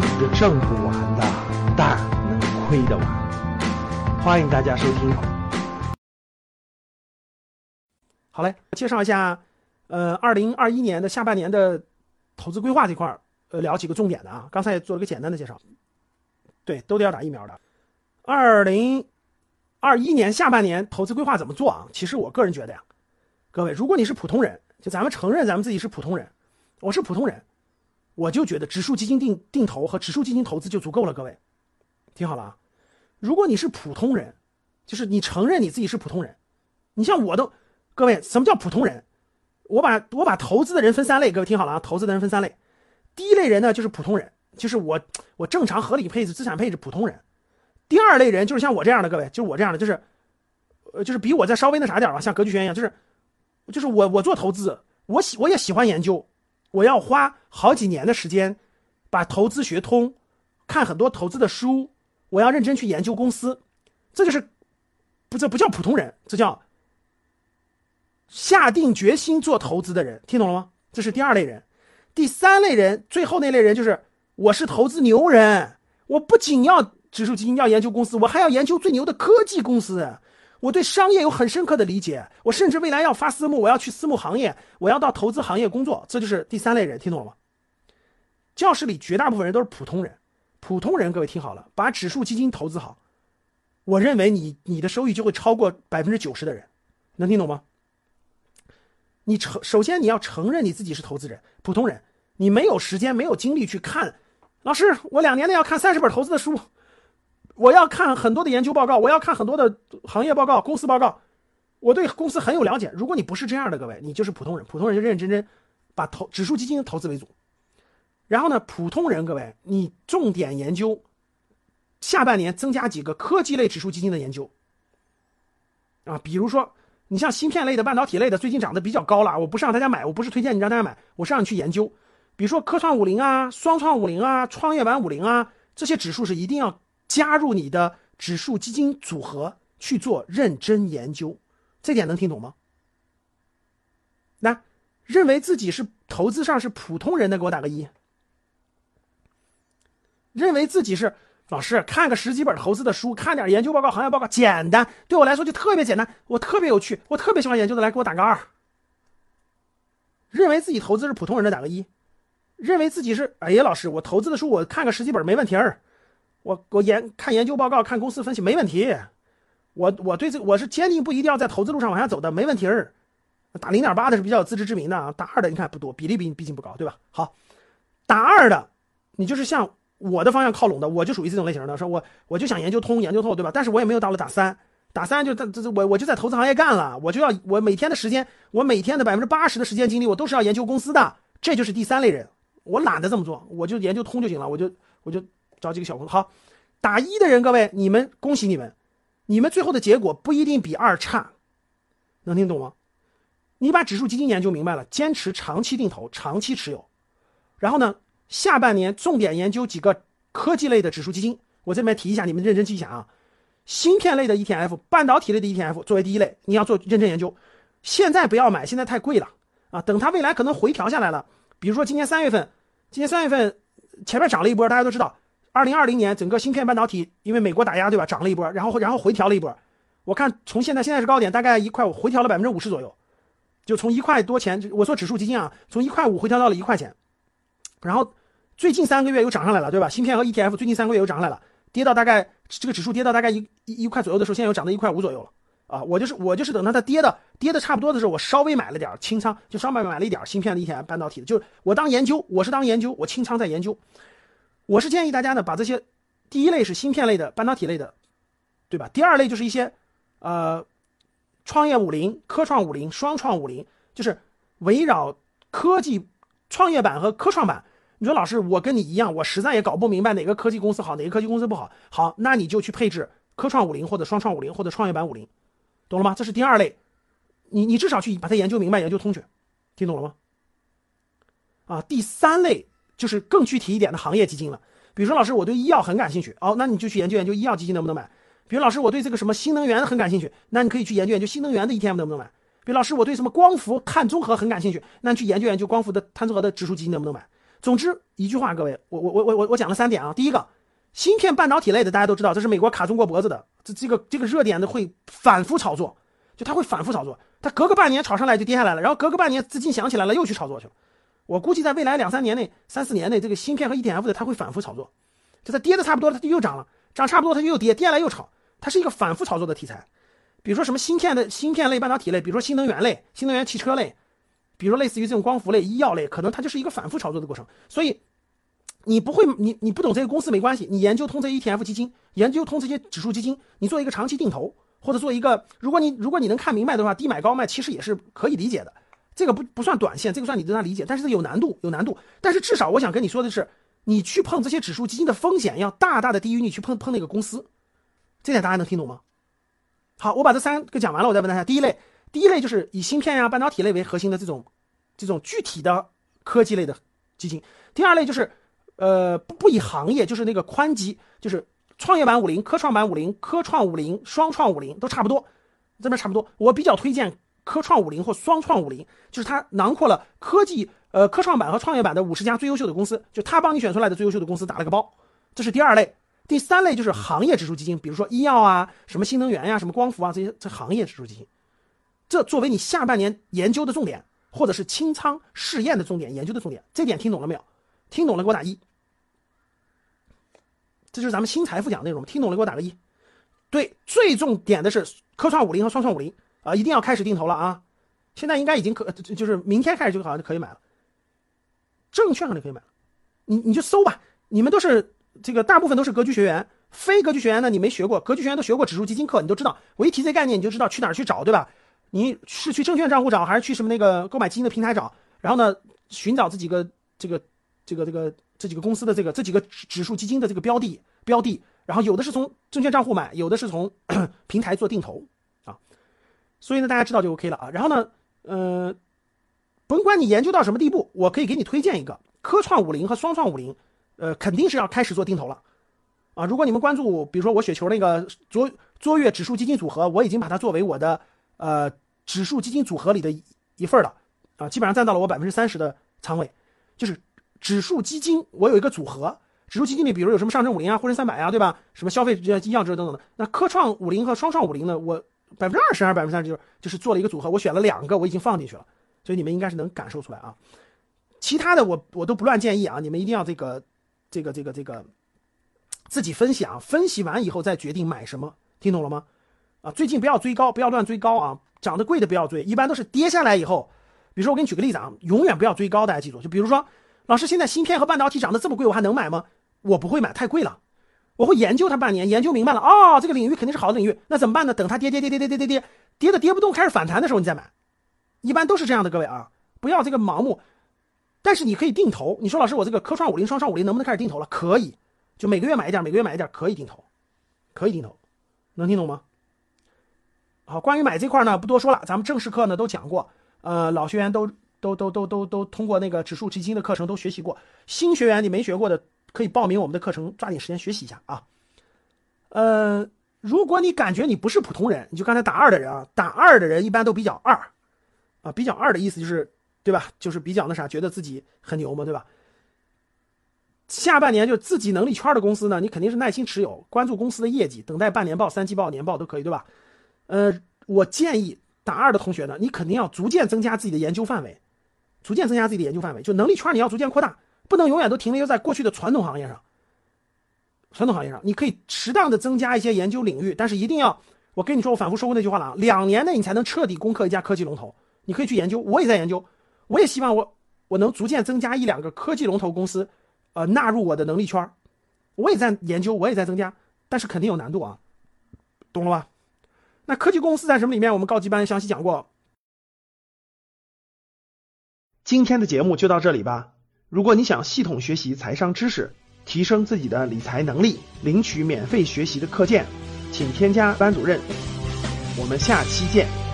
然这挣不完的，但能亏得完。欢迎大家收听。好嘞，介绍一下，呃，二零二一年的下半年的投资规划这块儿，呃，聊几个重点的啊。刚才也做了个简单的介绍，对，都得要打疫苗的。二零二一年下半年投资规划怎么做啊？其实我个人觉得呀，各位，如果你是普通人，就咱们承认咱们自己是普通人，我是普通人。我就觉得指数基金定定投和指数基金投资就足够了，各位，听好了啊！如果你是普通人，就是你承认你自己是普通人，你像我都，各位，什么叫普通人？我把我把投资的人分三类，各位听好了啊！投资的人分三类，第一类人呢就是普通人，就是我我正常合理配置资产配置普通人；第二类人就是像我这样的各位，就是我这样的，就是呃就是比我再稍微那啥点吧，像格局轩一样，就是就是我我做投资，我喜我也喜欢研究。我要花好几年的时间，把投资学通，看很多投资的书，我要认真去研究公司，这就是，不这不叫普通人，这叫下定决心做投资的人，听懂了吗？这是第二类人，第三类人，最后那类人就是我是投资牛人，我不仅要指数基金，要研究公司，我还要研究最牛的科技公司。我对商业有很深刻的理解，我甚至未来要发私募，我要去私募行业，我要到投资行业工作，这就是第三类人，听懂了吗？教室里绝大部分人都是普通人，普通人，各位听好了，把指数基金投资好，我认为你你的收益就会超过百分之九十的人，能听懂吗？你承首先你要承认你自己是投资人，普通人，你没有时间没有精力去看，老师，我两年内要看三十本投资的书。我要看很多的研究报告，我要看很多的行业报告、公司报告，我对公司很有了解。如果你不是这样的，各位，你就是普通人。普通人就认认真真把投指数基金投资为主。然后呢，普通人各位，你重点研究，下半年增加几个科技类指数基金的研究啊，比如说你像芯片类的、半导体类的，最近涨得比较高了。我不是让大家买，我不是推荐你让大家买，我是让你去研究。比如说科创五零啊、双创五零啊、创业板五零啊，这些指数是一定要。加入你的指数基金组合去做认真研究，这点能听懂吗？那认为自己是投资上是普通人的，给我打个一。认为自己是老师，看个十几本投资的书，看点研究报告、行业报告，简单，对我来说就特别简单，我特别有趣，我特别喜欢研究的，来给我打个二。认为自己投资是普通人的，打个一。认为自己是哎呀，老师，我投资的书我看个十几本没问题儿。我我研看研究报告，看公司分析没问题。我我对这我是坚定不移定要在投资路上往下走的，没问题儿。打零点八的是比较有自知之明的啊，打二的你看不多，比例毕毕竟不高，对吧？好，打二的你就是像我的方向靠拢的，我就属于这种类型的，说我我就想研究通研究透，对吧？但是我也没有到了打三，打三就这这我我就在投资行业干了，我就要我每天的时间，我每天的百分之八十的时间精力，我都是要研究公司的，这就是第三类人。我懒得这么做，我就研究通就行了，我就我就。找几个小公司好，打一的人，各位你们恭喜你们，你们最后的结果不一定比二差，能听懂吗？你把指数基金研究明白了，坚持长期定投，长期持有，然后呢，下半年重点研究几个科技类的指数基金。我这边提一下，你们认真记一下啊。芯片类的 ETF，半导体类的 ETF 作为第一类，你要做认真研究。现在不要买，现在太贵了啊。等它未来可能回调下来了，比如说今年三月份，今年三月份前面涨了一波，大家都知道。二零二零年整个芯片半导体因为美国打压对吧，涨了一波，然后然后回调了一波。我看从现在现在是高点，大概一块五，回调了百分之五十左右，就从一块多钱，我说指数基金啊，从一块五回调到了一块钱。然后最近三个月又涨上来了，对吧？芯片和 ETF 最近三个月又涨上来了，跌到大概这个指数跌到大概一一块左右的时候，现在又涨到一块五左右了啊！我就是我就是等它它跌的跌的差不多的时候，我稍微买了点清仓，就稍微买了一点芯片的 ETF 半导体的，就是我当研究，我是当研究，我清仓在研究。我是建议大家呢，把这些，第一类是芯片类的、半导体类的，对吧？第二类就是一些，呃，创业五零、科创五零、双创五零，就是围绕科技创业板和科创板。你说老师，我跟你一样，我实在也搞不明白哪个科技公司好，哪个科技公司不好。好，那你就去配置科创五零或者双创五零或者创业板五零，懂了吗？这是第二类，你你至少去把它研究明白、研究通去，听懂了吗？啊，第三类。就是更具体一点的行业基金了，比如说老师，我对医药很感兴趣，哦，那你就去研究研究医药基金能不能买。比如老师，我对这个什么新能源很感兴趣，那你可以去研究研究新能源的 ETF 能不能买。比如老师，我对什么光伏碳中和很感兴趣，那你去研究研究光伏的碳中和的指数基金能不能买。总之一句话，各位，我我我我我我讲了三点啊。第一个，芯片半导体类的大家都知道，这是美国卡中国脖子的，这这个这个热点的会反复炒作，就它会反复炒作，它隔个半年炒上来就跌下来了，然后隔个半年资金想起来了又去炒作去了。我估计在未来两三年内、三四年内，这个芯片和 ETF 的它会反复炒作，就它跌的差不多了，它就又涨了，涨差不多它就又跌，跌下来又炒，它是一个反复炒作的题材。比如说什么芯片的芯片类、半导体类，比如说新能源类、新能源汽车类，比如说类似于这种光伏类、医药类，可能它就是一个反复炒作的过程。所以，你不会，你你不懂这个公司没关系，你研究通这 ETF 基金，研究通这些指数基金，你做一个长期定投，或者做一个，如果你如果你能看明白的话，低买高卖其实也是可以理解的。这个不不算短线，这个算你对它理解，但是有难度，有难度。但是至少我想跟你说的是，你去碰这些指数基金的风险要大大的低于你去碰碰那个公司，这点大家能听懂吗？好，我把这三个讲完了，我再问大家。第一类，第一类就是以芯片呀、半导体类为核心的这种，这种具体的科技类的基金。第二类就是，呃，不不以行业，就是那个宽基，就是创业板五零、科创板五零、科创五零、双创五零都差不多，这边差不多。我比较推荐科创五零或双创五零，就是它囊括了科技，呃，科创板和创业板的五十家最优秀的公司，就它帮你选出来的最优秀的公司打了个包。这是第二类。第三类就是行业指数基金，比如说医药啊、什么新能源呀、什么光伏啊这些这行业指数基金，这作为你下半年研究的重点，或者是清仓试验的重点、研究的重点，这点听懂了没有？听懂了给我打一。这就是咱们新财富讲内容，听懂了给我打个一。对，最重点的是科创五零和双创五零啊，一定要开始定投了啊！现在应该已经可，就是明天开始就好像就可以买了，证券上就可以买了，你你就搜吧，你们都是。这个大部分都是格局学员，非格局学员呢，你没学过，格局学员都学过指数基金课，你都知道。我一提这概念，你就知道去哪儿去找，对吧？你是去证券账户找，还是去什么那个购买基金的平台找？然后呢，寻找这几个这个这个这个这几个公司的这个这几个指数基金的这个标的标的，然后有的是从证券账户买，有的是从 平台做定投。所以呢，大家知道就 OK 了啊。然后呢，呃，甭管你研究到什么地步，我可以给你推荐一个科创五零和双创五零。呃，肯定是要开始做定投了，啊！如果你们关注，比如说我雪球那个卓卓越指数基金组合，我已经把它作为我的呃指数基金组合里的一份了，啊，基本上占到了我百分之三十的仓位。就是指数基金，我有一个组合，指数基金里，比如有什么上证五零啊、沪深三百啊，对吧？什么消费这医药这等等的。那科创五零和双创五零呢，我百分之二十还是百分之三十，就是就是做了一个组合，我选了两个，我已经放进去了，所以你们应该是能感受出来啊。其他的我我都不乱建议啊，你们一定要这个。这个这个这个，自己分析啊，分析完以后再决定买什么，听懂了吗？啊，最近不要追高，不要乱追高啊，涨得贵的不要追，一般都是跌下来以后，比如说我给你举个例子啊，永远不要追高，大家记住，就比如说，老师现在芯片和半导体涨得这么贵，我还能买吗？我不会买，太贵了，我会研究它半年，研究明白了，哦，这个领域肯定是好的领域，那怎么办呢？等它跌跌跌跌跌跌跌跌，跌的跌不动，开始反弹的时候你再买，一般都是这样的，各位啊，不要这个盲目。但是你可以定投，你说老师，我这个科创五零、双创五零能不能开始定投了？可以，就每个月买一点，每个月买一点，可以定投，可以定投，能听懂吗？好，关于买这块呢，不多说了，咱们正式课呢都讲过，呃，老学员都都都都都都通过那个指数基金的课程都学习过，新学员你没学过的可以报名我们的课程，抓紧时间学习一下啊。呃，如果你感觉你不是普通人，你就刚才打二的人啊，打二的人一般都比较二，啊，比较二的意思就是。对吧？就是比较那啥，觉得自己很牛嘛，对吧？下半年就自己能力圈的公司呢，你肯定是耐心持有，关注公司的业绩，等待半年报、三季报、年报都可以，对吧？呃，我建议打二的同学呢，你肯定要逐渐增加自己的研究范围，逐渐增加自己的研究范围，就能力圈你要逐渐扩大，不能永远都停留在过去的传统行业上。传统行业上，你可以适当的增加一些研究领域，但是一定要，我跟你说，我反复说过那句话了啊，两年内你才能彻底攻克一家科技龙头。你可以去研究，我也在研究。我也希望我我能逐渐增加一两个科技龙头公司，呃，纳入我的能力圈我也在研究，我也在增加，但是肯定有难度啊，懂了吧？那科技公司在什么里面？我们高级班详细讲过。今天的节目就到这里吧。如果你想系统学习财商知识，提升自己的理财能力，领取免费学习的课件，请添加班主任。我们下期见。